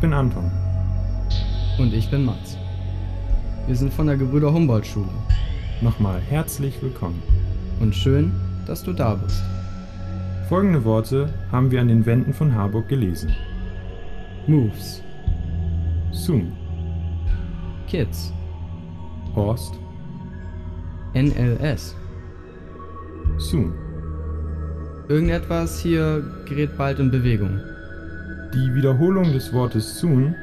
bin Anton. Und ich bin Mats. Wir sind von der Gebrüder Humboldt Schule. Nochmal herzlich willkommen. Und schön, dass du da bist. Folgende Worte haben wir an den Wänden von Harburg gelesen. Moves, Soon, Kids, Horst, NLS. Soon. Irgendetwas hier gerät bald in Bewegung. Die Wiederholung des Wortes soon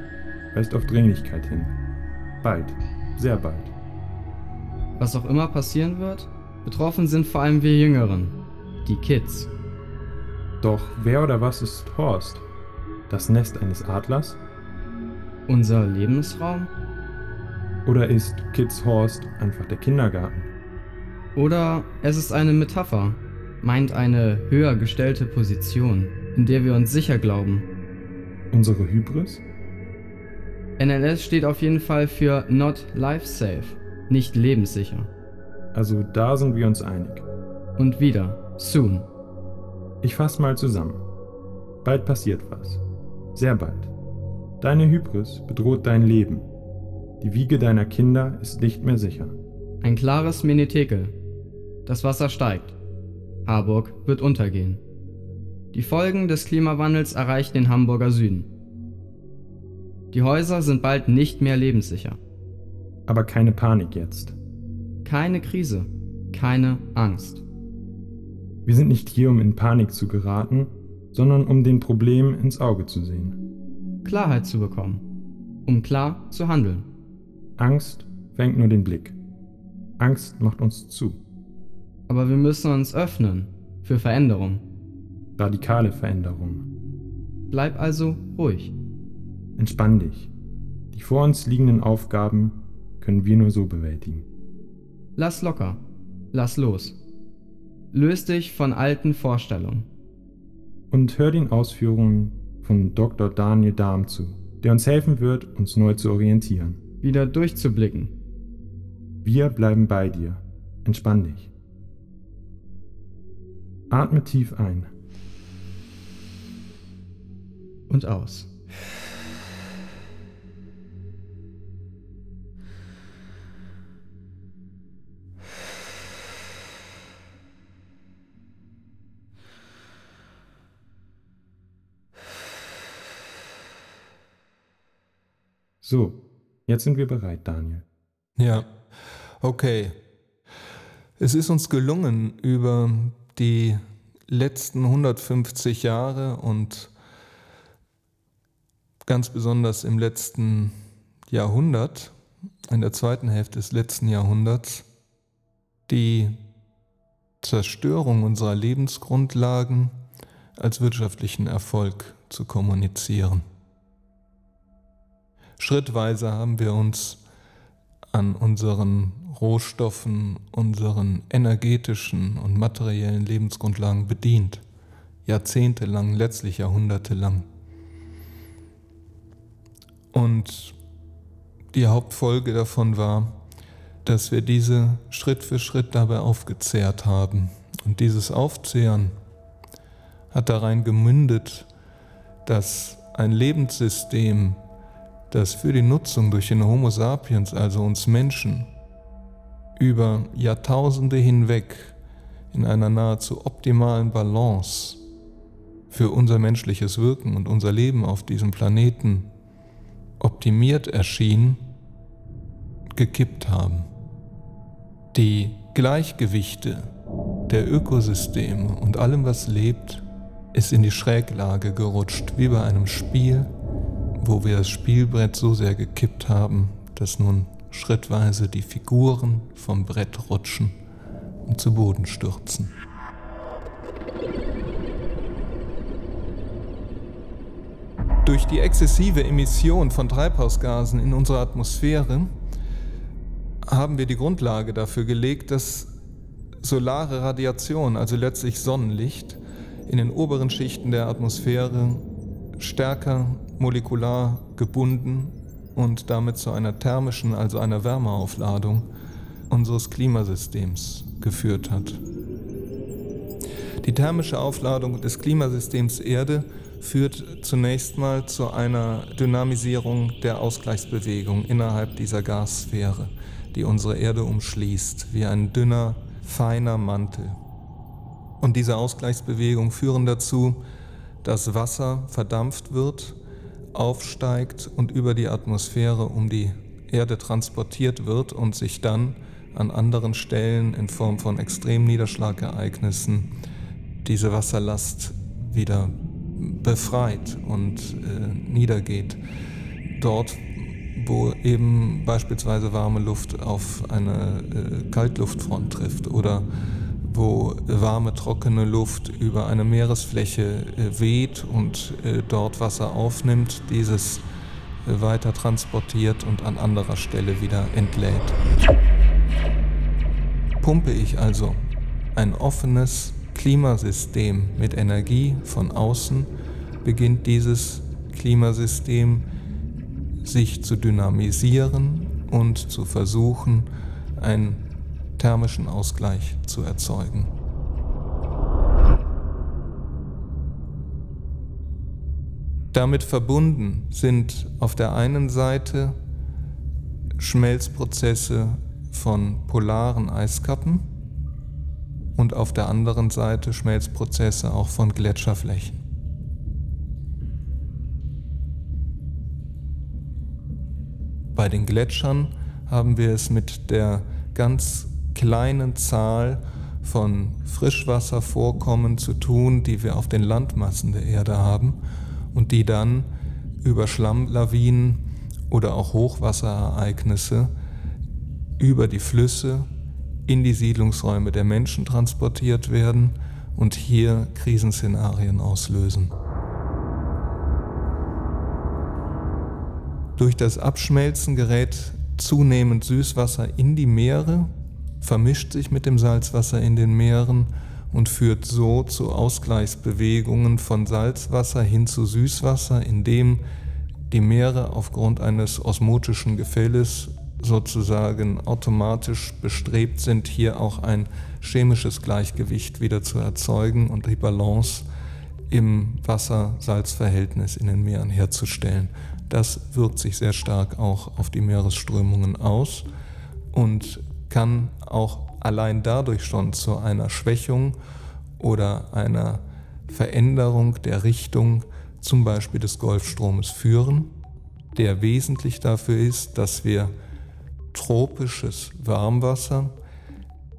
weist auf Dringlichkeit hin. Bald, sehr bald. Was auch immer passieren wird, betroffen sind vor allem wir Jüngeren, die Kids. Doch wer oder was ist Horst? Das Nest eines Adlers? Unser Lebensraum? Oder ist Kids Horst einfach der Kindergarten? Oder es ist eine Metapher, meint eine höher gestellte Position, in der wir uns sicher glauben. Unsere Hybris? NLS steht auf jeden Fall für Not Life Safe, nicht lebenssicher. Also da sind wir uns einig. Und wieder, soon. Ich fass mal zusammen. Bald passiert was. Sehr bald. Deine Hybris bedroht dein Leben. Die Wiege deiner Kinder ist nicht mehr sicher. Ein klares Menetekel. Das Wasser steigt. Harburg wird untergehen. Die Folgen des Klimawandels erreichen den Hamburger Süden. Die Häuser sind bald nicht mehr lebenssicher. Aber keine Panik jetzt. Keine Krise, keine Angst. Wir sind nicht hier, um in Panik zu geraten, sondern um den Problem ins Auge zu sehen. Klarheit zu bekommen, um klar zu handeln. Angst fängt nur den Blick. Angst macht uns zu. Aber wir müssen uns öffnen für Veränderung. Radikale Veränderung. Bleib also ruhig. Entspann dich. Die vor uns liegenden Aufgaben können wir nur so bewältigen. Lass locker. Lass los. Löse dich von alten Vorstellungen. Und hör den Ausführungen von Dr. Daniel Dahm zu, der uns helfen wird, uns neu zu orientieren. Wieder durchzublicken. Wir bleiben bei dir. Entspann dich. Atme tief ein. Und aus. So, jetzt sind wir bereit, Daniel. Ja, okay. Es ist uns gelungen, über die letzten 150 Jahre und ganz besonders im letzten Jahrhundert, in der zweiten Hälfte des letzten Jahrhunderts, die Zerstörung unserer Lebensgrundlagen als wirtschaftlichen Erfolg zu kommunizieren. Schrittweise haben wir uns an unseren Rohstoffen, unseren energetischen und materiellen Lebensgrundlagen bedient. Jahrzehntelang, letztlich jahrhundertelang. Und die Hauptfolge davon war, dass wir diese Schritt für Schritt dabei aufgezehrt haben. Und dieses Aufzehren hat darein gemündet, dass ein Lebenssystem, das für die Nutzung durch den Homo sapiens, also uns Menschen, über Jahrtausende hinweg in einer nahezu optimalen Balance für unser menschliches Wirken und unser Leben auf diesem Planeten optimiert erschien, gekippt haben. Die Gleichgewichte der Ökosysteme und allem, was lebt, ist in die Schräglage gerutscht, wie bei einem Spiel, wo wir das Spielbrett so sehr gekippt haben, dass nun schrittweise die Figuren vom Brett rutschen und zu Boden stürzen. Durch die exzessive Emission von Treibhausgasen in unserer Atmosphäre haben wir die Grundlage dafür gelegt, dass solare Radiation, also letztlich Sonnenlicht, in den oberen Schichten der Atmosphäre stärker molekular gebunden und damit zu einer thermischen, also einer Wärmeaufladung unseres Klimasystems geführt hat. Die thermische Aufladung des Klimasystems Erde führt zunächst mal zu einer Dynamisierung der Ausgleichsbewegung innerhalb dieser Gassphäre, die unsere Erde umschließt, wie ein dünner, feiner Mantel. Und diese Ausgleichsbewegungen führen dazu, dass Wasser verdampft wird, aufsteigt und über die Atmosphäre um die Erde transportiert wird und sich dann an anderen Stellen in Form von Extremniederschlagereignissen diese Wasserlast wieder befreit und äh, niedergeht. Dort, wo eben beispielsweise warme Luft auf eine äh, Kaltluftfront trifft oder wo warme, trockene Luft über eine Meeresfläche äh, weht und äh, dort Wasser aufnimmt, dieses äh, weiter transportiert und an anderer Stelle wieder entlädt. Pumpe ich also ein offenes Klimasystem mit Energie von außen, beginnt dieses Klimasystem sich zu dynamisieren und zu versuchen, einen thermischen Ausgleich zu erzeugen. Damit verbunden sind auf der einen Seite Schmelzprozesse von polaren Eiskappen und auf der anderen Seite Schmelzprozesse auch von Gletscherflächen. Bei den Gletschern haben wir es mit der ganz kleinen Zahl von Frischwasservorkommen zu tun, die wir auf den Landmassen der Erde haben und die dann über Schlammlawinen oder auch Hochwasserereignisse über die Flüsse in die Siedlungsräume der Menschen transportiert werden und hier Krisenszenarien auslösen. Durch das Abschmelzen gerät zunehmend Süßwasser in die Meere, vermischt sich mit dem Salzwasser in den Meeren und führt so zu Ausgleichsbewegungen von Salzwasser hin zu Süßwasser, indem die Meere aufgrund eines osmotischen Gefälles sozusagen automatisch bestrebt sind, hier auch ein chemisches Gleichgewicht wieder zu erzeugen und die Balance im Wasser-Salz-Verhältnis in den Meeren herzustellen. Das wirkt sich sehr stark auch auf die Meeresströmungen aus und kann auch allein dadurch schon zu einer Schwächung oder einer Veränderung der Richtung zum Beispiel des Golfstromes führen, der wesentlich dafür ist, dass wir tropisches Warmwasser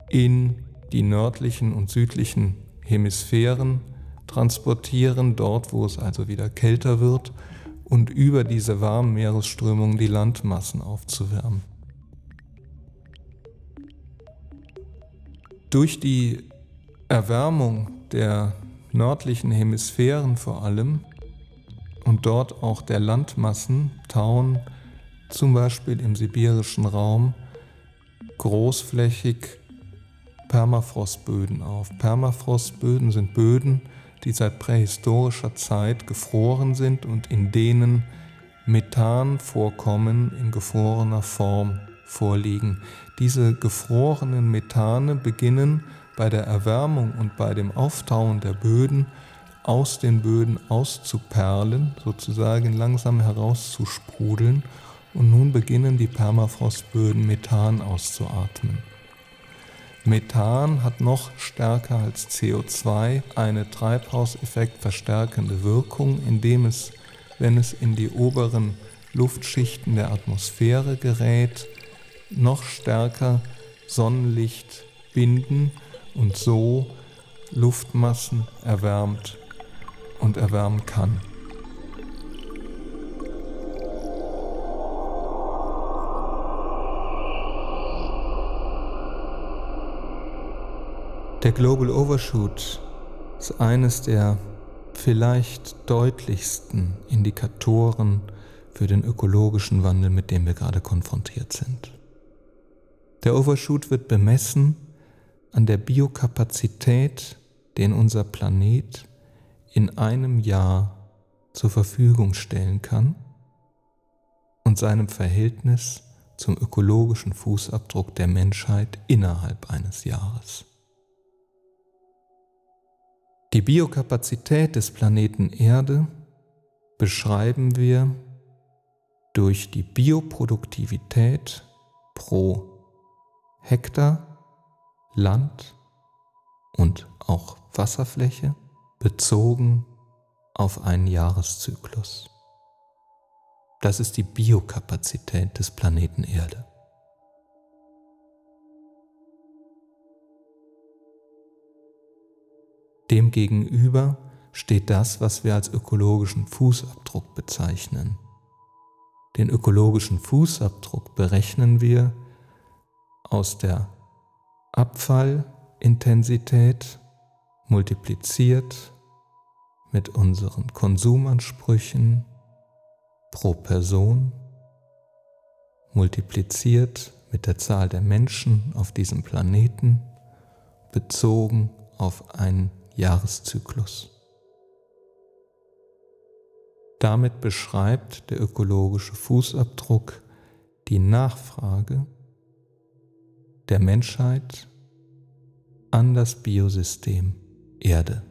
in die nördlichen und südlichen Hemisphären transportieren, dort wo es also wieder kälter wird, und über diese warmen Meeresströmungen die Landmassen aufzuwärmen. Durch die Erwärmung der nördlichen Hemisphären vor allem und dort auch der Landmassen tauen zum Beispiel im sibirischen Raum großflächig Permafrostböden auf. Permafrostböden sind Böden, die seit prähistorischer Zeit gefroren sind und in denen Methanvorkommen in gefrorener Form vorliegen. Diese gefrorenen Methane beginnen bei der Erwärmung und bei dem Auftauen der Böden aus den Böden auszuperlen, sozusagen langsam herauszusprudeln und nun beginnen die Permafrostböden Methan auszuatmen. Methan hat noch stärker als CO2 eine Treibhauseffekt verstärkende Wirkung, indem es, wenn es in die oberen Luftschichten der Atmosphäre gerät, noch stärker Sonnenlicht binden und so Luftmassen erwärmt und erwärmen kann. Der Global Overshoot ist eines der vielleicht deutlichsten Indikatoren für den ökologischen Wandel, mit dem wir gerade konfrontiert sind. Der Overshoot wird bemessen an der Biokapazität, den unser Planet in einem Jahr zur Verfügung stellen kann und seinem Verhältnis zum ökologischen Fußabdruck der Menschheit innerhalb eines Jahres. Die Biokapazität des Planeten Erde beschreiben wir durch die Bioproduktivität pro Hektar Land und auch Wasserfläche bezogen auf einen Jahreszyklus. Das ist die Biokapazität des Planeten Erde. Demgegenüber steht das, was wir als ökologischen Fußabdruck bezeichnen. Den ökologischen Fußabdruck berechnen wir aus der Abfallintensität multipliziert mit unseren Konsumansprüchen pro Person, multipliziert mit der Zahl der Menschen auf diesem Planeten, bezogen auf einen Jahreszyklus. Damit beschreibt der ökologische Fußabdruck die Nachfrage der Menschheit an das Biosystem Erde.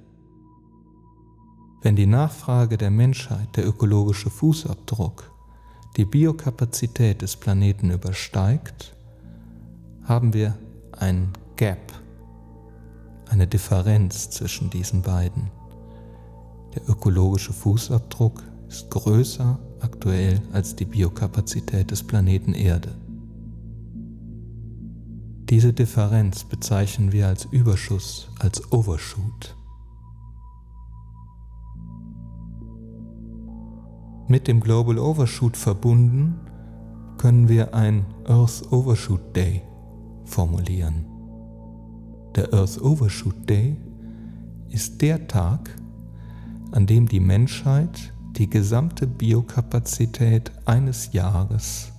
Wenn die Nachfrage der Menschheit, der ökologische Fußabdruck, die Biokapazität des Planeten übersteigt, haben wir ein Gap, eine Differenz zwischen diesen beiden. Der ökologische Fußabdruck ist größer aktuell als die Biokapazität des Planeten Erde. Diese Differenz bezeichnen wir als Überschuss, als Overshoot. Mit dem Global Overshoot verbunden können wir ein Earth Overshoot Day formulieren. Der Earth Overshoot Day ist der Tag, an dem die Menschheit die gesamte Biokapazität eines Jahres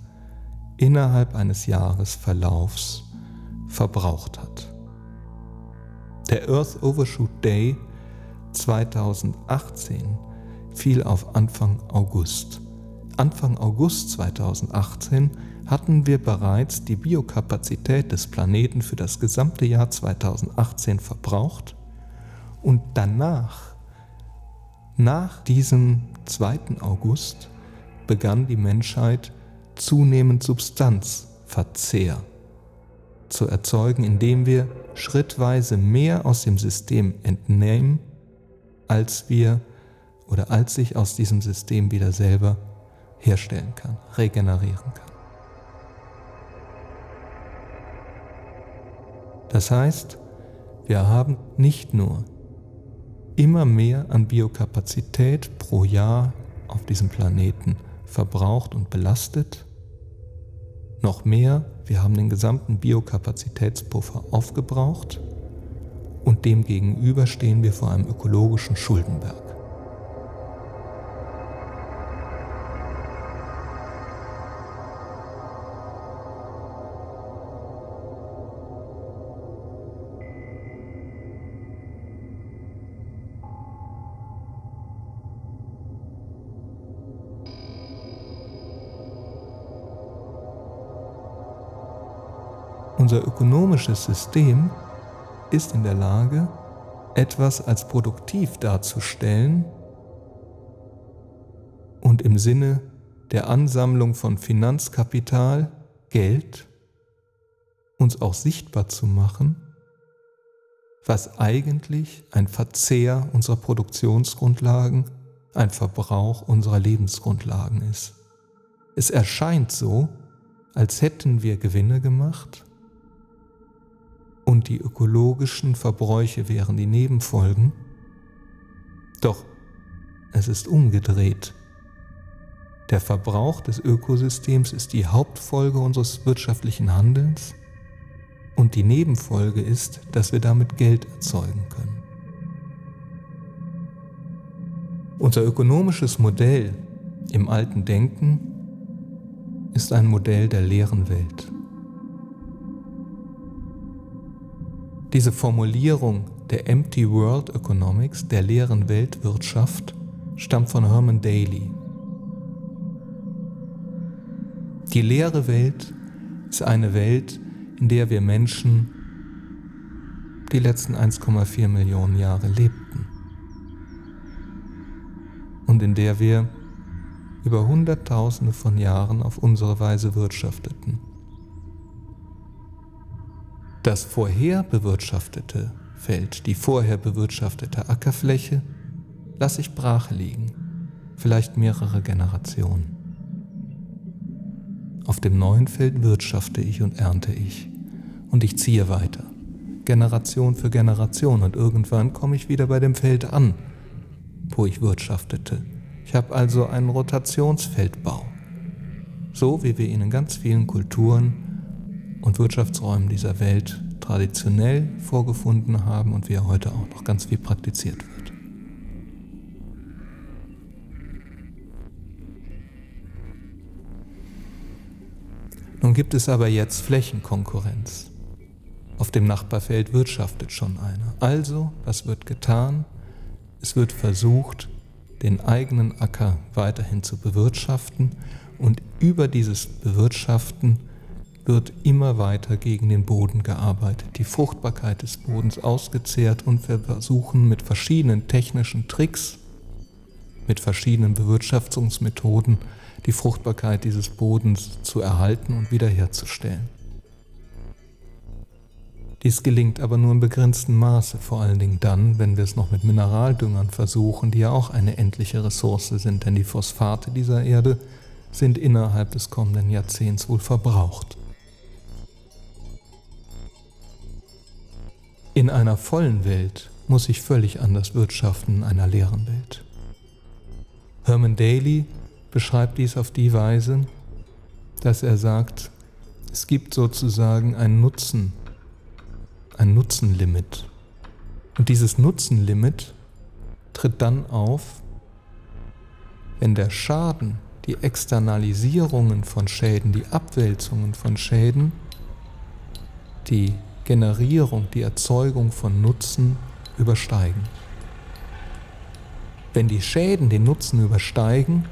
innerhalb eines Jahresverlaufs verbraucht hat. Der Earth Overshoot Day 2018 fiel auf Anfang August. Anfang August 2018 hatten wir bereits die Biokapazität des Planeten für das gesamte Jahr 2018 verbraucht und danach, nach diesem 2. August, begann die Menschheit zunehmend Substanzverzehr zu erzeugen, indem wir schrittweise mehr aus dem System entnehmen, als wir oder als sich aus diesem System wieder selber herstellen kann, regenerieren kann. Das heißt, wir haben nicht nur immer mehr an Biokapazität pro Jahr auf diesem Planeten verbraucht und belastet, noch mehr, wir haben den gesamten Biokapazitätspuffer aufgebraucht und demgegenüber stehen wir vor einem ökologischen Schuldenberg. Unser ökonomisches System ist in der Lage, etwas als produktiv darzustellen und im Sinne der Ansammlung von Finanzkapital, Geld, uns auch sichtbar zu machen, was eigentlich ein Verzehr unserer Produktionsgrundlagen, ein Verbrauch unserer Lebensgrundlagen ist. Es erscheint so, als hätten wir Gewinne gemacht, und die ökologischen Verbräuche wären die Nebenfolgen. Doch es ist umgedreht. Der Verbrauch des Ökosystems ist die Hauptfolge unseres wirtschaftlichen Handelns und die Nebenfolge ist, dass wir damit Geld erzeugen können. Unser ökonomisches Modell im alten Denken ist ein Modell der leeren Welt. Diese Formulierung der Empty World Economics, der leeren Weltwirtschaft, stammt von Herman Daly. Die leere Welt ist eine Welt, in der wir Menschen die letzten 1,4 Millionen Jahre lebten. und in der wir über Hunderttausende von Jahren auf unsere Weise wirtschafteten. Das vorher bewirtschaftete Feld, die vorher bewirtschaftete Ackerfläche, lasse ich brach liegen, vielleicht mehrere Generationen. Auf dem neuen Feld wirtschafte ich und ernte ich. Und ich ziehe weiter, Generation für Generation. Und irgendwann komme ich wieder bei dem Feld an, wo ich wirtschaftete. Ich habe also einen Rotationsfeldbau, so wie wir ihn in ganz vielen Kulturen und Wirtschaftsräumen dieser Welt traditionell vorgefunden haben und wie er heute auch noch ganz viel praktiziert wird. Nun gibt es aber jetzt Flächenkonkurrenz. Auf dem Nachbarfeld wirtschaftet schon einer. Also, was wird getan? Es wird versucht, den eigenen Acker weiterhin zu bewirtschaften und über dieses Bewirtschaften wird immer weiter gegen den Boden gearbeitet, die Fruchtbarkeit des Bodens ausgezehrt und wir versuchen mit verschiedenen technischen Tricks, mit verschiedenen Bewirtschaftungsmethoden die Fruchtbarkeit dieses Bodens zu erhalten und wiederherzustellen. Dies gelingt aber nur in begrenztem Maße, vor allen Dingen dann, wenn wir es noch mit Mineraldüngern versuchen, die ja auch eine endliche Ressource sind, denn die Phosphate dieser Erde sind innerhalb des kommenden Jahrzehnts wohl verbraucht. In einer vollen Welt muss ich völlig anders wirtschaften in einer leeren Welt. Herman Daly beschreibt dies auf die Weise, dass er sagt, es gibt sozusagen einen Nutzen ein Nutzenlimit. Und dieses Nutzenlimit tritt dann auf, wenn der Schaden, die Externalisierungen von Schäden, die Abwälzungen von Schäden, die Generierung, die Erzeugung von Nutzen übersteigen. Wenn die Schäden den Nutzen übersteigen,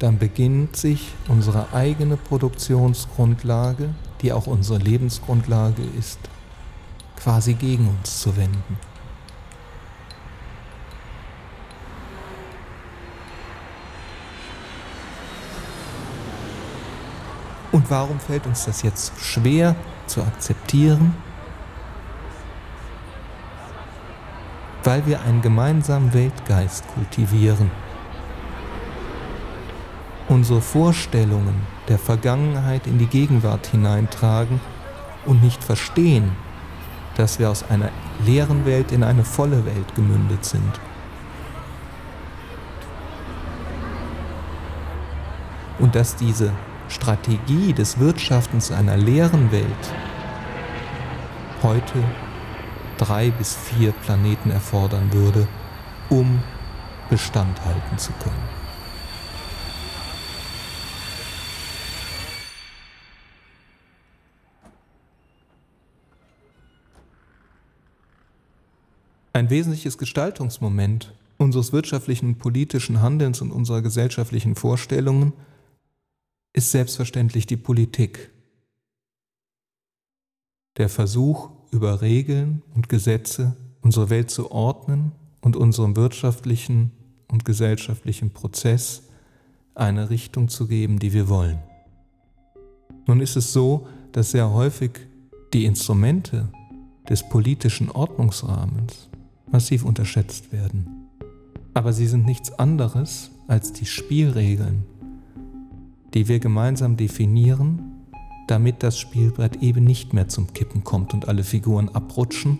dann beginnt sich unsere eigene Produktionsgrundlage, die auch unsere Lebensgrundlage ist, quasi gegen uns zu wenden. Und warum fällt uns das jetzt schwer zu akzeptieren? Weil wir einen gemeinsamen Weltgeist kultivieren. Unsere Vorstellungen der Vergangenheit in die Gegenwart hineintragen und nicht verstehen, dass wir aus einer leeren Welt in eine volle Welt gemündet sind. Und dass diese Strategie des Wirtschaftens einer leeren Welt heute drei bis vier Planeten erfordern würde, um Bestand halten zu können. Ein wesentliches Gestaltungsmoment unseres wirtschaftlichen und politischen Handelns und unserer gesellschaftlichen Vorstellungen ist selbstverständlich die Politik. Der Versuch, über Regeln und Gesetze unsere Welt zu ordnen und unserem wirtschaftlichen und gesellschaftlichen Prozess eine Richtung zu geben, die wir wollen. Nun ist es so, dass sehr häufig die Instrumente des politischen Ordnungsrahmens massiv unterschätzt werden. Aber sie sind nichts anderes als die Spielregeln, die wir gemeinsam definieren, damit das Spielbrett eben nicht mehr zum Kippen kommt und alle Figuren abrutschen,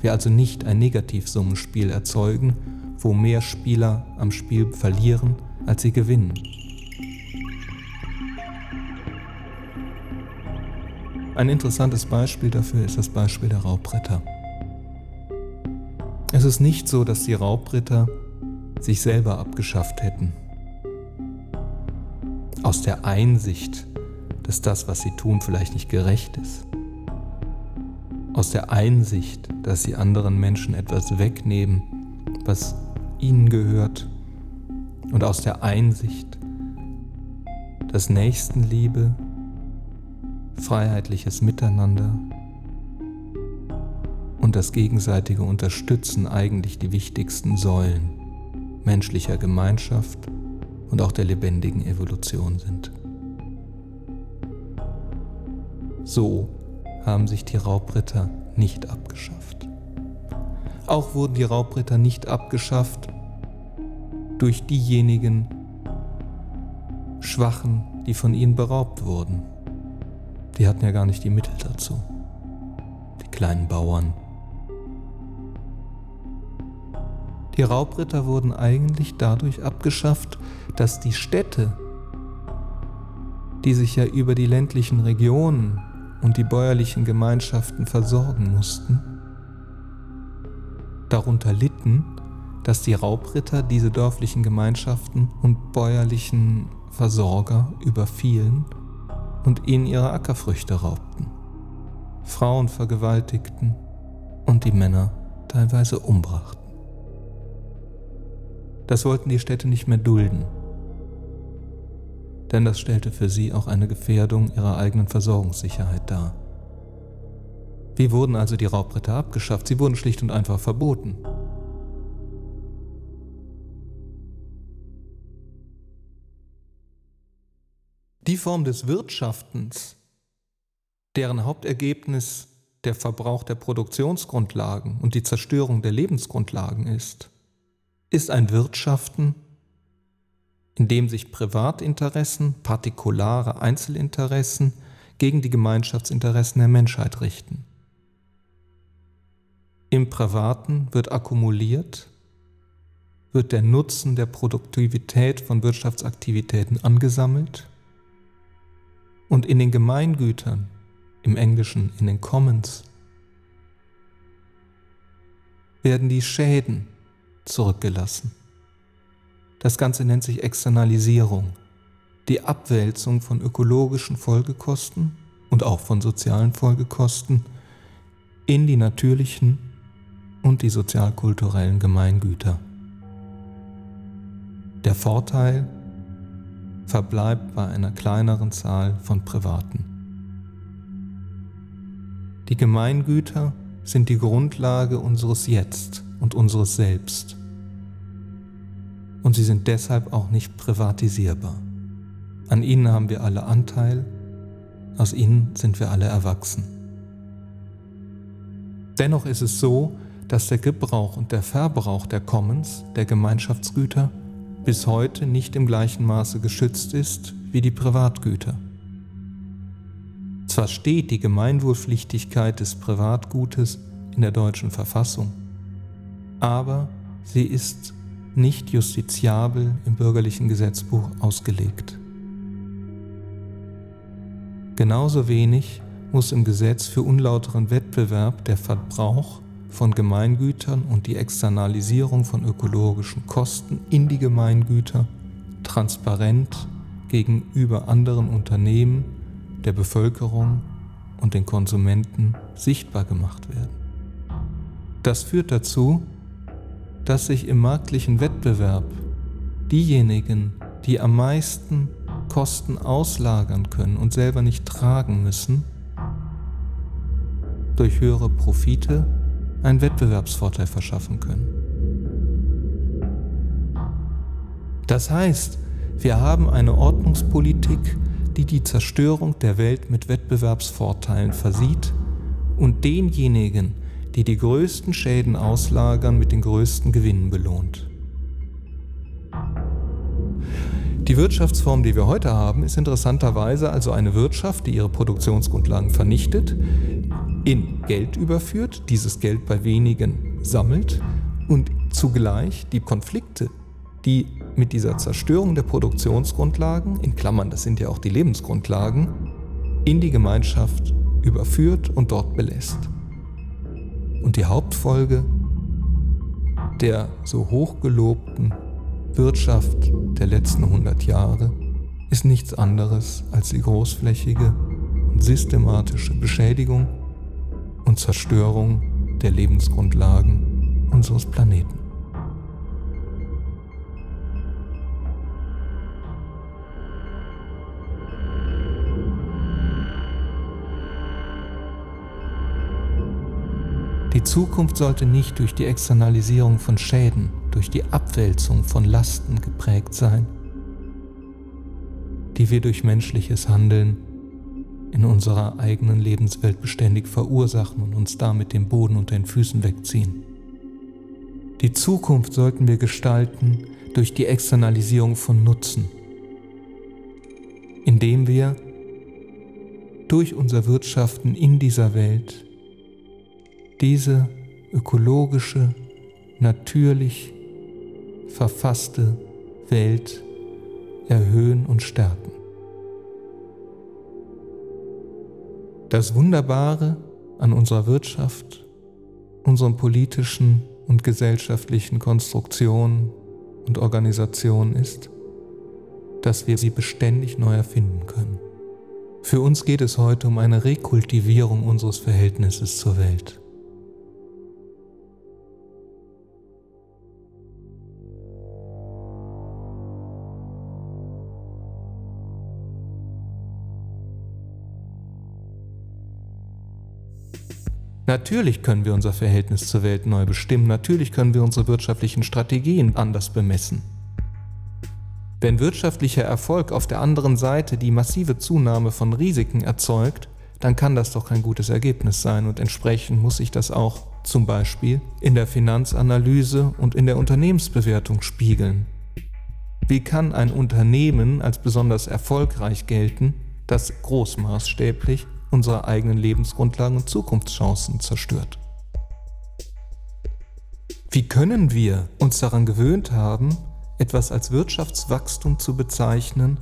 wir also nicht ein Negativsummenspiel erzeugen, wo mehr Spieler am Spiel verlieren, als sie gewinnen. Ein interessantes Beispiel dafür ist das Beispiel der Raubritter. Es ist nicht so, dass die Raubritter sich selber abgeschafft hätten. Aus der Einsicht, dass das, was sie tun, vielleicht nicht gerecht ist. Aus der Einsicht, dass sie anderen Menschen etwas wegnehmen, was ihnen gehört. Und aus der Einsicht, dass Nächstenliebe, freiheitliches Miteinander und das gegenseitige Unterstützen eigentlich die wichtigsten Säulen menschlicher Gemeinschaft und auch der lebendigen Evolution sind. So haben sich die Raubritter nicht abgeschafft. Auch wurden die Raubritter nicht abgeschafft durch diejenigen Schwachen, die von ihnen beraubt wurden. Die hatten ja gar nicht die Mittel dazu. Die kleinen Bauern. Die Raubritter wurden eigentlich dadurch abgeschafft, dass die Städte, die sich ja über die ländlichen Regionen und die bäuerlichen Gemeinschaften versorgen mussten, darunter litten, dass die Raubritter diese dörflichen Gemeinschaften und bäuerlichen Versorger überfielen und ihnen ihre Ackerfrüchte raubten, Frauen vergewaltigten und die Männer teilweise umbrachten. Das wollten die Städte nicht mehr dulden, denn das stellte für sie auch eine Gefährdung ihrer eigenen Versorgungssicherheit dar. Wie wurden also die Raubritter abgeschafft? Sie wurden schlicht und einfach verboten. Die Form des Wirtschaftens, deren Hauptergebnis der Verbrauch der Produktionsgrundlagen und die Zerstörung der Lebensgrundlagen ist, ist ein Wirtschaften, in dem sich Privatinteressen, partikulare Einzelinteressen gegen die Gemeinschaftsinteressen der Menschheit richten. Im Privaten wird akkumuliert, wird der Nutzen der Produktivität von Wirtschaftsaktivitäten angesammelt und in den Gemeingütern, im Englischen in den Commons, werden die Schäden zurückgelassen. Das Ganze nennt sich Externalisierung, die Abwälzung von ökologischen Folgekosten und auch von sozialen Folgekosten in die natürlichen und die sozialkulturellen Gemeingüter. Der Vorteil verbleibt bei einer kleineren Zahl von Privaten. Die Gemeingüter sind die Grundlage unseres Jetzt und unseres Selbst. Und sie sind deshalb auch nicht privatisierbar. An ihnen haben wir alle Anteil, aus ihnen sind wir alle erwachsen. Dennoch ist es so, dass der Gebrauch und der Verbrauch der Commons, der Gemeinschaftsgüter, bis heute nicht im gleichen Maße geschützt ist wie die Privatgüter. Zwar steht die Gemeinwohlpflichtigkeit des Privatgutes in der deutschen Verfassung, aber sie ist nicht justiziabel im bürgerlichen Gesetzbuch ausgelegt. Genauso wenig muss im Gesetz für unlauteren Wettbewerb der Verbrauch von Gemeingütern und die Externalisierung von ökologischen Kosten in die Gemeingüter transparent gegenüber anderen Unternehmen, der Bevölkerung und den Konsumenten sichtbar gemacht werden. Das führt dazu, dass sich im marktlichen Wettbewerb diejenigen, die am meisten Kosten auslagern können und selber nicht tragen müssen, durch höhere Profite einen Wettbewerbsvorteil verschaffen können. Das heißt, wir haben eine Ordnungspolitik, die die Zerstörung der Welt mit Wettbewerbsvorteilen versieht und denjenigen, die die größten Schäden auslagern, mit den größten Gewinnen belohnt. Die Wirtschaftsform, die wir heute haben, ist interessanterweise also eine Wirtschaft, die ihre Produktionsgrundlagen vernichtet, in Geld überführt, dieses Geld bei wenigen sammelt und zugleich die Konflikte, die mit dieser Zerstörung der Produktionsgrundlagen, in Klammern, das sind ja auch die Lebensgrundlagen, in die Gemeinschaft überführt und dort belässt. Und die Hauptfolge der so hochgelobten Wirtschaft der letzten 100 Jahre ist nichts anderes als die großflächige und systematische Beschädigung und Zerstörung der Lebensgrundlagen unseres Planeten. Die Zukunft sollte nicht durch die Externalisierung von Schäden durch die Abwälzung von Lasten geprägt sein, die wir durch menschliches Handeln in unserer eigenen Lebenswelt beständig verursachen und uns damit den Boden unter den Füßen wegziehen. Die Zukunft sollten wir gestalten durch die Externalisierung von Nutzen, indem wir durch unser Wirtschaften in dieser Welt diese ökologische, natürlich verfasste Welt erhöhen und stärken. Das Wunderbare an unserer Wirtschaft, unseren politischen und gesellschaftlichen Konstruktionen und Organisationen ist, dass wir sie beständig neu erfinden können. Für uns geht es heute um eine Rekultivierung unseres Verhältnisses zur Welt. Natürlich können wir unser Verhältnis zur Welt neu bestimmen, natürlich können wir unsere wirtschaftlichen Strategien anders bemessen. Wenn wirtschaftlicher Erfolg auf der anderen Seite die massive Zunahme von Risiken erzeugt, dann kann das doch kein gutes Ergebnis sein und entsprechend muss sich das auch zum Beispiel in der Finanzanalyse und in der Unternehmensbewertung spiegeln. Wie kann ein Unternehmen als besonders erfolgreich gelten, das großmaßstäblich unsere eigenen Lebensgrundlagen und Zukunftschancen zerstört. Wie können wir uns daran gewöhnt haben, etwas als Wirtschaftswachstum zu bezeichnen,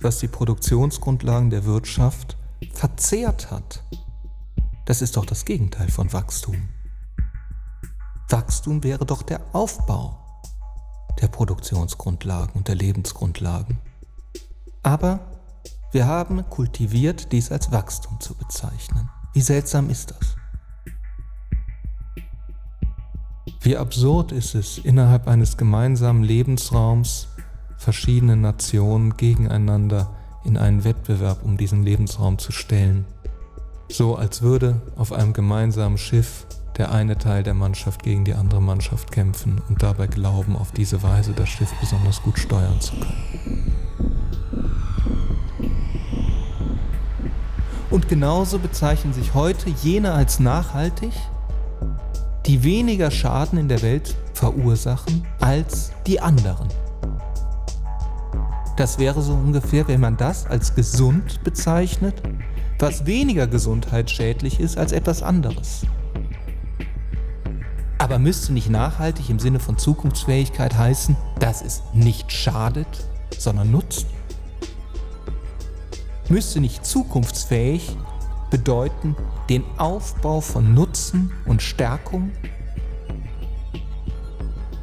was die Produktionsgrundlagen der Wirtschaft verzehrt hat? Das ist doch das Gegenteil von Wachstum. Wachstum wäre doch der Aufbau der Produktionsgrundlagen und der Lebensgrundlagen. Aber wir haben kultiviert, dies als Wachstum zu bezeichnen. Wie seltsam ist das? Wie absurd ist es, innerhalb eines gemeinsamen Lebensraums verschiedene Nationen gegeneinander in einen Wettbewerb um diesen Lebensraum zu stellen. So als würde auf einem gemeinsamen Schiff der eine Teil der Mannschaft gegen die andere Mannschaft kämpfen und dabei glauben, auf diese Weise das Schiff besonders gut steuern zu können. Und genauso bezeichnen sich heute jene als nachhaltig, die weniger Schaden in der Welt verursachen als die anderen. Das wäre so ungefähr, wenn man das als gesund bezeichnet, was weniger gesundheitsschädlich ist als etwas anderes. Aber müsste nicht nachhaltig im Sinne von Zukunftsfähigkeit heißen, dass es nicht schadet, sondern nutzt? Müsste nicht zukunftsfähig bedeuten den Aufbau von Nutzen und Stärkung?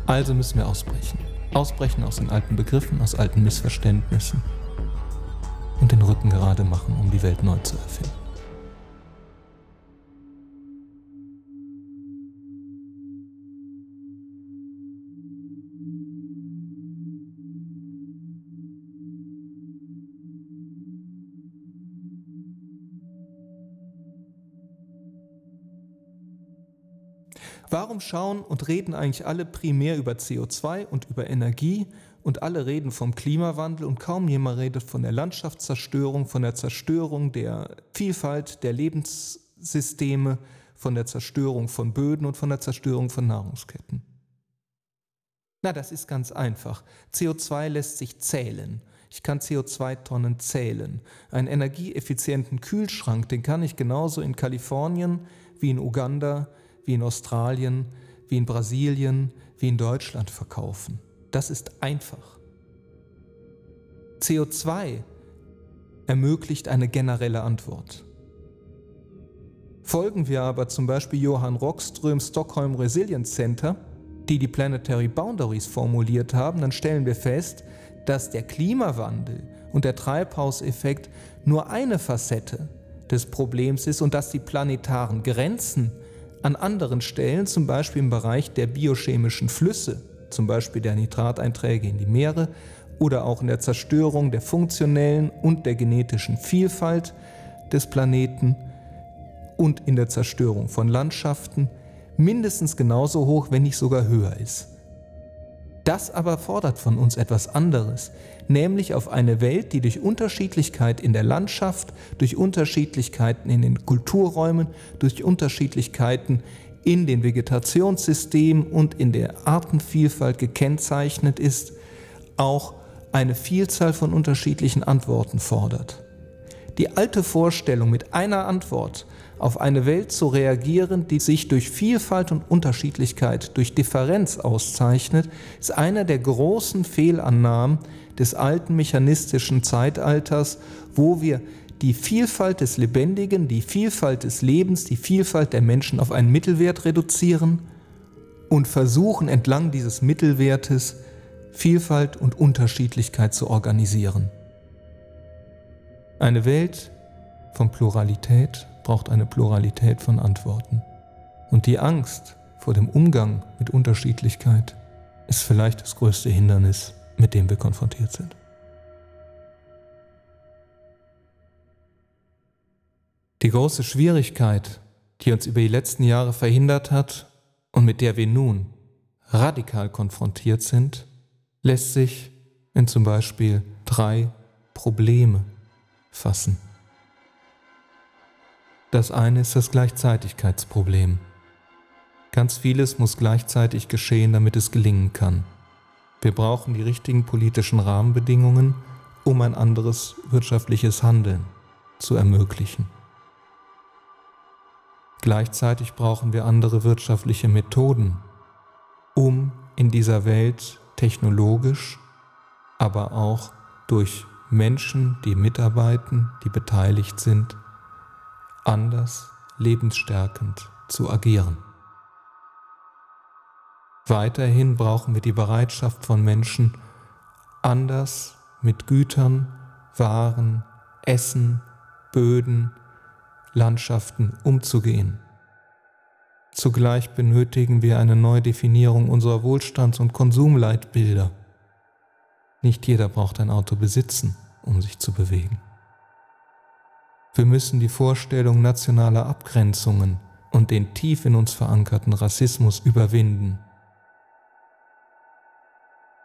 Also müssen wir ausbrechen. Ausbrechen aus den alten Begriffen, aus alten Missverständnissen und den Rücken gerade machen, um die Welt neu zu erfinden. Warum schauen und reden eigentlich alle primär über CO2 und über Energie und alle reden vom Klimawandel und kaum jemand redet von der Landschaftszerstörung, von der Zerstörung der Vielfalt der Lebenssysteme, von der Zerstörung von Böden und von der Zerstörung von Nahrungsketten? Na, das ist ganz einfach. CO2 lässt sich zählen. Ich kann CO2-Tonnen zählen. Einen energieeffizienten Kühlschrank, den kann ich genauso in Kalifornien wie in Uganda wie in Australien, wie in Brasilien, wie in Deutschland verkaufen. Das ist einfach. CO2 ermöglicht eine generelle Antwort. Folgen wir aber zum Beispiel Johann Rockströms Stockholm Resilience Center, die die Planetary Boundaries formuliert haben, dann stellen wir fest, dass der Klimawandel und der Treibhauseffekt nur eine Facette des Problems ist und dass die planetaren Grenzen an anderen Stellen, zum Beispiel im Bereich der biochemischen Flüsse, zum Beispiel der Nitrateinträge in die Meere oder auch in der Zerstörung der funktionellen und der genetischen Vielfalt des Planeten und in der Zerstörung von Landschaften mindestens genauso hoch, wenn nicht sogar höher ist. Das aber fordert von uns etwas anderes, nämlich auf eine Welt, die durch Unterschiedlichkeit in der Landschaft, durch Unterschiedlichkeiten in den Kulturräumen, durch Unterschiedlichkeiten in den Vegetationssystemen und in der Artenvielfalt gekennzeichnet ist, auch eine Vielzahl von unterschiedlichen Antworten fordert. Die alte Vorstellung, mit einer Antwort auf eine Welt zu reagieren, die sich durch Vielfalt und Unterschiedlichkeit, durch Differenz auszeichnet, ist einer der großen Fehlannahmen des alten mechanistischen Zeitalters, wo wir die Vielfalt des Lebendigen, die Vielfalt des Lebens, die Vielfalt der Menschen auf einen Mittelwert reduzieren und versuchen entlang dieses Mittelwertes Vielfalt und Unterschiedlichkeit zu organisieren. Eine Welt von Pluralität braucht eine Pluralität von Antworten. Und die Angst vor dem Umgang mit Unterschiedlichkeit ist vielleicht das größte Hindernis, mit dem wir konfrontiert sind. Die große Schwierigkeit, die uns über die letzten Jahre verhindert hat und mit der wir nun radikal konfrontiert sind, lässt sich in zum Beispiel drei Probleme fassen. Das eine ist das Gleichzeitigkeitsproblem. Ganz vieles muss gleichzeitig geschehen, damit es gelingen kann. Wir brauchen die richtigen politischen Rahmenbedingungen, um ein anderes wirtschaftliches Handeln zu ermöglichen. Gleichzeitig brauchen wir andere wirtschaftliche Methoden, um in dieser Welt technologisch, aber auch durch Menschen, die mitarbeiten, die beteiligt sind, anders lebensstärkend zu agieren. Weiterhin brauchen wir die Bereitschaft von Menschen, anders mit Gütern, Waren, Essen, Böden, Landschaften umzugehen. Zugleich benötigen wir eine Neudefinierung unserer Wohlstands- und Konsumleitbilder. Nicht jeder braucht ein Auto besitzen, um sich zu bewegen. Wir müssen die Vorstellung nationaler Abgrenzungen und den tief in uns verankerten Rassismus überwinden.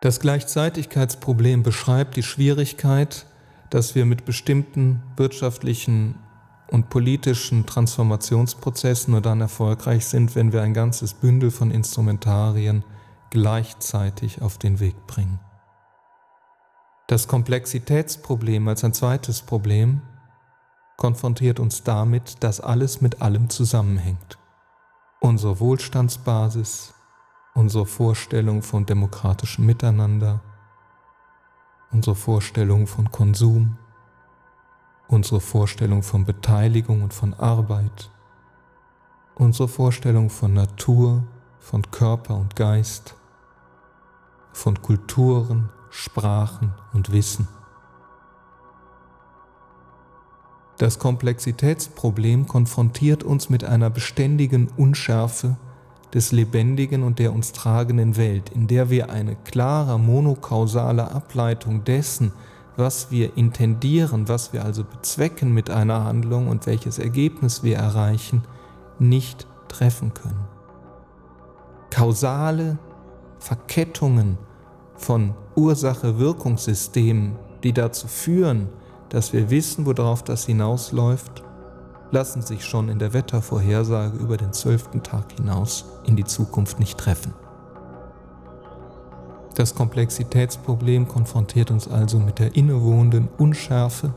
Das Gleichzeitigkeitsproblem beschreibt die Schwierigkeit, dass wir mit bestimmten wirtschaftlichen und politischen Transformationsprozessen nur dann erfolgreich sind, wenn wir ein ganzes Bündel von Instrumentarien gleichzeitig auf den Weg bringen. Das Komplexitätsproblem als ein zweites Problem konfrontiert uns damit, dass alles mit allem zusammenhängt. Unsere Wohlstandsbasis, unsere Vorstellung von demokratischem Miteinander, unsere Vorstellung von Konsum, unsere Vorstellung von Beteiligung und von Arbeit, unsere Vorstellung von Natur, von Körper und Geist, von Kulturen, Sprachen und Wissen. Das Komplexitätsproblem konfrontiert uns mit einer beständigen Unschärfe des lebendigen und der uns tragenden Welt, in der wir eine klare monokausale Ableitung dessen, was wir intendieren, was wir also bezwecken mit einer Handlung und welches Ergebnis wir erreichen, nicht treffen können. Kausale Verkettungen von Ursache-Wirkungssystemen, die dazu führen, dass wir wissen, worauf das hinausläuft, lassen sich schon in der Wettervorhersage über den zwölften Tag hinaus in die Zukunft nicht treffen. Das Komplexitätsproblem konfrontiert uns also mit der innewohnenden Unschärfe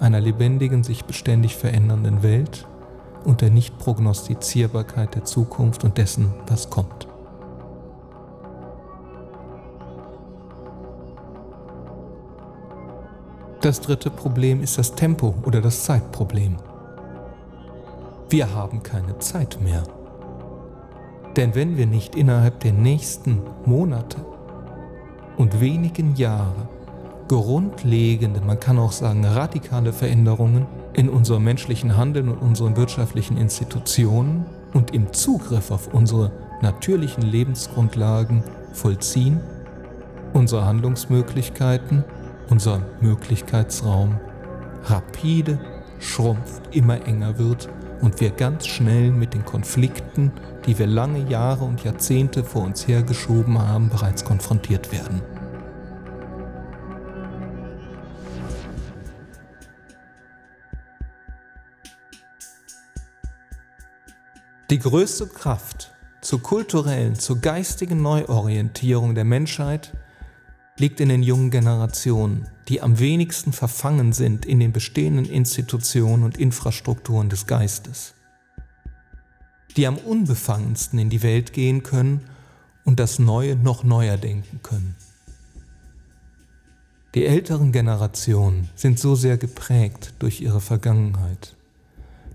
einer lebendigen, sich beständig verändernden Welt und der Nichtprognostizierbarkeit der Zukunft und dessen, was kommt. Das dritte Problem ist das Tempo oder das Zeitproblem. Wir haben keine Zeit mehr. Denn wenn wir nicht innerhalb der nächsten Monate und wenigen Jahre grundlegende, man kann auch sagen radikale Veränderungen in unserem menschlichen Handeln und unseren wirtschaftlichen Institutionen und im Zugriff auf unsere natürlichen Lebensgrundlagen vollziehen, unsere Handlungsmöglichkeiten unser Möglichkeitsraum rapide schrumpft, immer enger wird und wir ganz schnell mit den Konflikten, die wir lange Jahre und Jahrzehnte vor uns hergeschoben haben, bereits konfrontiert werden. Die größte Kraft zur kulturellen, zur geistigen Neuorientierung der Menschheit liegt in den jungen Generationen, die am wenigsten verfangen sind in den bestehenden Institutionen und Infrastrukturen des Geistes, die am unbefangensten in die Welt gehen können und das Neue noch neuer denken können. Die älteren Generationen sind so sehr geprägt durch ihre Vergangenheit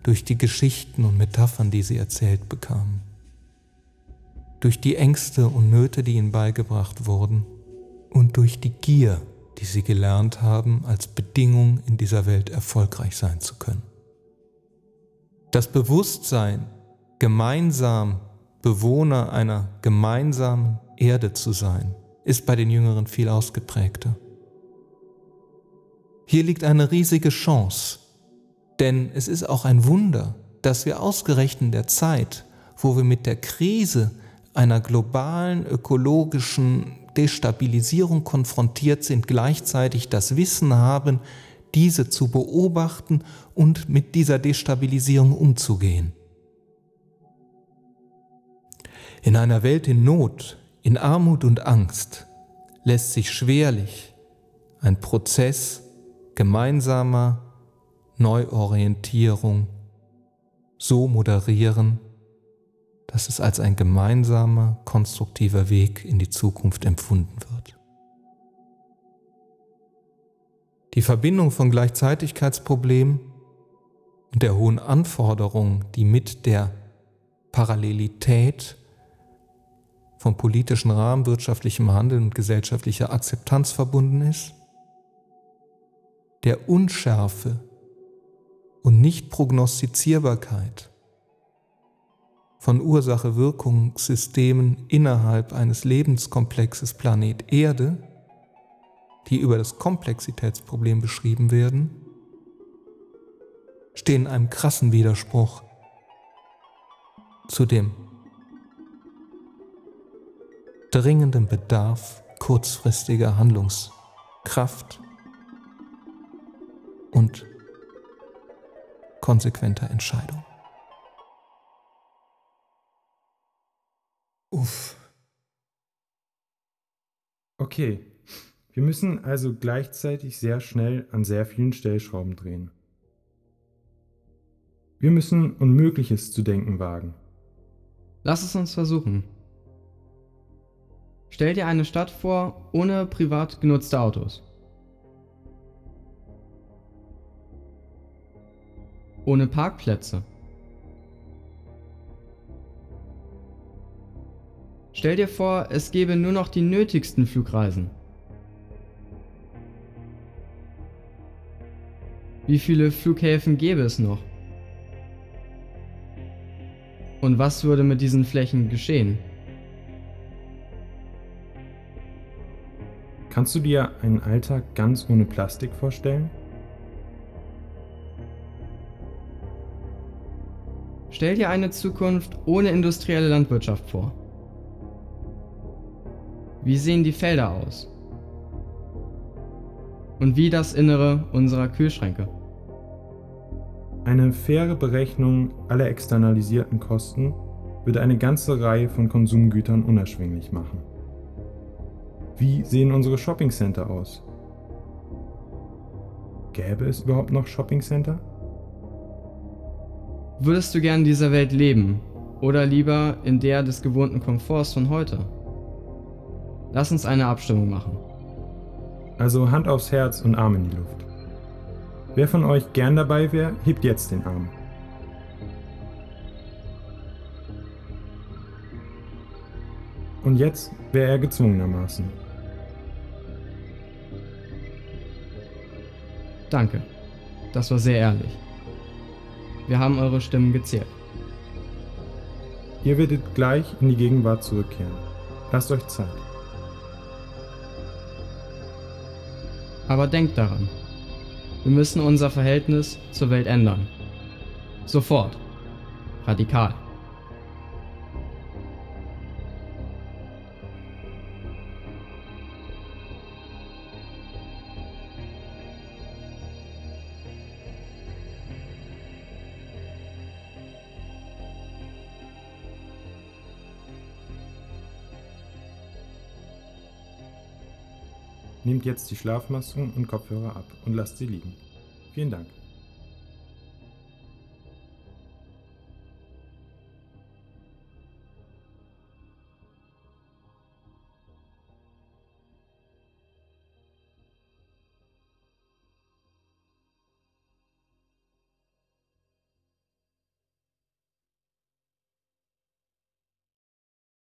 durch die Geschichten und Metaphern, die sie erzählt bekamen, durch die Ängste und Nöte, die ihnen beigebracht wurden und durch die Gier, die sie gelernt haben, als Bedingung in dieser Welt erfolgreich sein zu können. Das Bewusstsein, gemeinsam Bewohner einer gemeinsamen Erde zu sein, ist bei den Jüngeren viel ausgeprägter. Hier liegt eine riesige Chance, denn es ist auch ein Wunder, dass wir ausgerechnet in der Zeit, wo wir mit der Krise einer globalen ökologischen Destabilisierung konfrontiert sind, gleichzeitig das Wissen haben, diese zu beobachten und mit dieser Destabilisierung umzugehen. In einer Welt in Not, in Armut und Angst lässt sich schwerlich ein Prozess gemeinsamer Neuorientierung so moderieren, dass es als ein gemeinsamer, konstruktiver Weg in die Zukunft empfunden wird. Die Verbindung von Gleichzeitigkeitsproblemen und der hohen Anforderungen, die mit der Parallelität von politischen Rahmen, wirtschaftlichem Handeln und gesellschaftlicher Akzeptanz verbunden ist, der Unschärfe und Nicht-Prognostizierbarkeit von Ursache-Wirkungssystemen innerhalb eines Lebenskomplexes Planet Erde, die über das Komplexitätsproblem beschrieben werden, stehen in einem krassen Widerspruch zu dem dringenden Bedarf kurzfristiger Handlungskraft und konsequenter Entscheidung. Uff. Okay, wir müssen also gleichzeitig sehr schnell an sehr vielen Stellschrauben drehen. Wir müssen Unmögliches zu denken wagen. Lass es uns versuchen. Stell dir eine Stadt vor ohne privat genutzte Autos. ohne Parkplätze. Stell dir vor, es gäbe nur noch die nötigsten Flugreisen. Wie viele Flughäfen gäbe es noch? Und was würde mit diesen Flächen geschehen? Kannst du dir einen Alltag ganz ohne Plastik vorstellen? Stell dir eine Zukunft ohne industrielle Landwirtschaft vor. Wie sehen die Felder aus? Und wie das Innere unserer Kühlschränke? Eine faire Berechnung aller externalisierten Kosten würde eine ganze Reihe von Konsumgütern unerschwinglich machen. Wie sehen unsere Shoppingcenter aus? Gäbe es überhaupt noch Shoppingcenter? Würdest du gern in dieser Welt leben oder lieber in der des gewohnten Komforts von heute? Lass uns eine Abstimmung machen. Also Hand aufs Herz und Arm in die Luft. Wer von euch gern dabei wäre, hebt jetzt den Arm. Und jetzt wäre er gezwungenermaßen. Danke. Das war sehr ehrlich. Wir haben eure Stimmen gezählt. Ihr werdet gleich in die Gegenwart zurückkehren. Lasst euch Zeit. Aber denkt daran, wir müssen unser Verhältnis zur Welt ändern. Sofort. Radikal. Jetzt die Schlafmasken und Kopfhörer ab und lasst sie liegen. Vielen Dank.